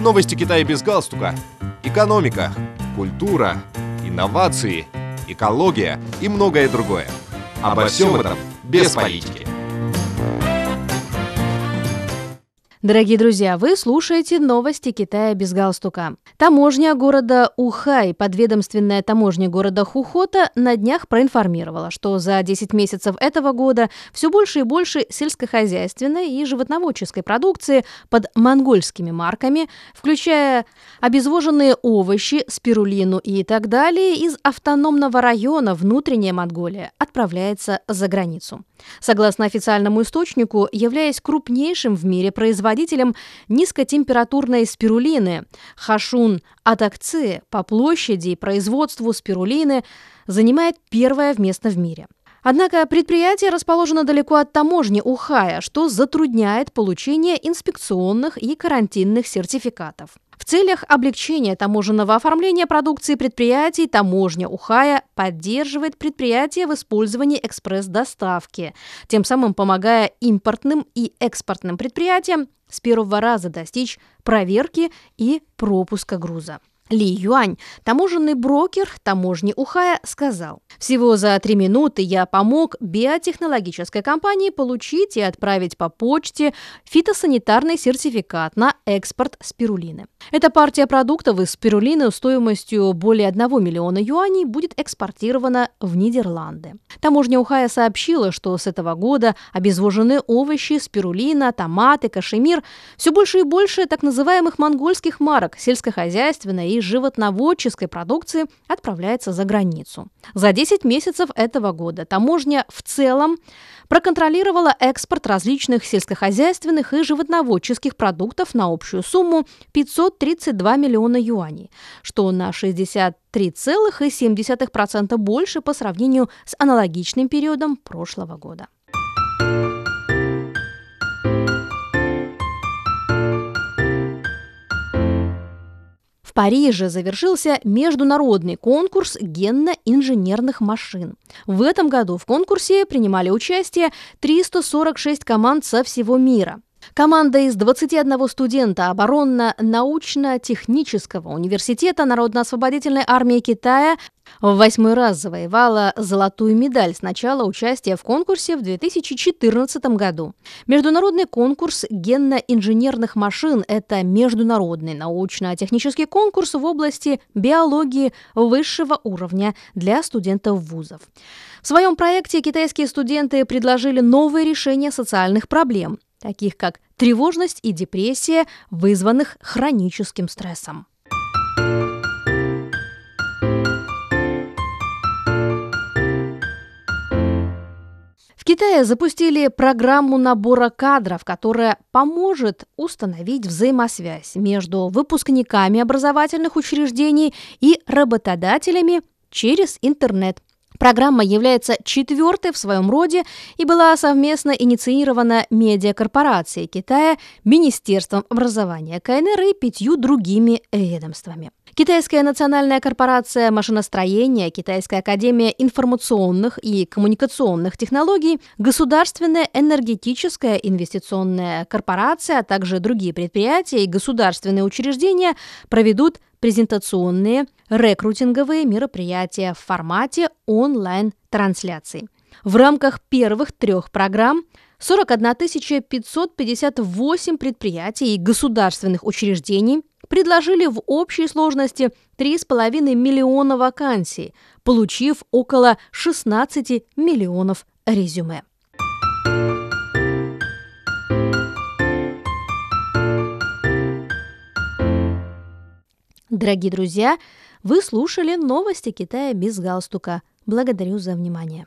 Новости Китая без галстука. Экономика, культура, инновации, экология и многое другое. Обо всем этом без политики. Дорогие друзья, вы слушаете новости Китая без галстука. Таможня города Ухай, подведомственная таможня города Хухота, на днях проинформировала, что за 10 месяцев этого года все больше и больше сельскохозяйственной и животноводческой продукции под монгольскими марками, включая обезвоженные овощи, спирулину и так далее, из автономного района внутренняя Монголия отправляется за границу. Согласно официальному источнику, являясь крупнейшим в мире производителем низкотемпературной спирулины, Хашун Атакци по площади и производству спирулины занимает первое место в мире. Однако предприятие расположено далеко от таможни Ухая, что затрудняет получение инспекционных и карантинных сертификатов. В целях облегчения таможенного оформления продукции предприятий таможня Ухая поддерживает предприятия в использовании экспресс-доставки, тем самым помогая импортным и экспортным предприятиям с первого раза достичь проверки и пропуска груза. Ли Юань, таможенный брокер таможни Ухая, сказал, «Всего за три минуты я помог биотехнологической компании получить и отправить по почте фитосанитарный сертификат на экспорт спирулины. Эта партия продуктов из спирулины стоимостью более 1 миллиона юаней будет экспортирована в Нидерланды. Таможня Ухая сообщила, что с этого года обезвоженные овощи, спирулина, томаты, кашемир – все больше и больше так называемых монгольских марок сельскохозяйственной и животноводческой продукции отправляется за границу. За 10 месяцев этого года таможня в целом проконтролировала экспорт различных сельскохозяйственных и животноводческих продуктов на общую сумму 532 миллиона юаней, что на 63,7% больше по сравнению с аналогичным периодом прошлого года. Париже завершился международный конкурс генно-инженерных машин. В этом году в конкурсе принимали участие 346 команд со всего мира. Команда из 21 студента оборонно-научно-технического университета Народно-освободительной армии Китая в восьмой раз завоевала золотую медаль с начала участия в конкурсе в 2014 году. Международный конкурс генно-инженерных машин – это международный научно-технический конкурс в области биологии высшего уровня для студентов вузов. В своем проекте китайские студенты предложили новые решения социальных проблем, таких как тревожность и депрессия, вызванных хроническим стрессом. В Китае запустили программу набора кадров, которая поможет установить взаимосвязь между выпускниками образовательных учреждений и работодателями через интернет. Программа является четвертой в своем роде и была совместно инициирована медиакорпорацией Китая, Министерством образования КНР и пятью другими ведомствами. Китайская национальная корпорация машиностроения, Китайская академия информационных и коммуникационных технологий, Государственная энергетическая инвестиционная корпорация, а также другие предприятия и государственные учреждения проведут презентационные рекрутинговые мероприятия в формате онлайн-трансляций. В рамках первых трех программ 41 558 предприятий и государственных учреждений предложили в общей сложности 3,5 миллиона вакансий, получив около 16 миллионов резюме. Дорогие друзья, вы слушали новости Китая без галстука. Благодарю за внимание.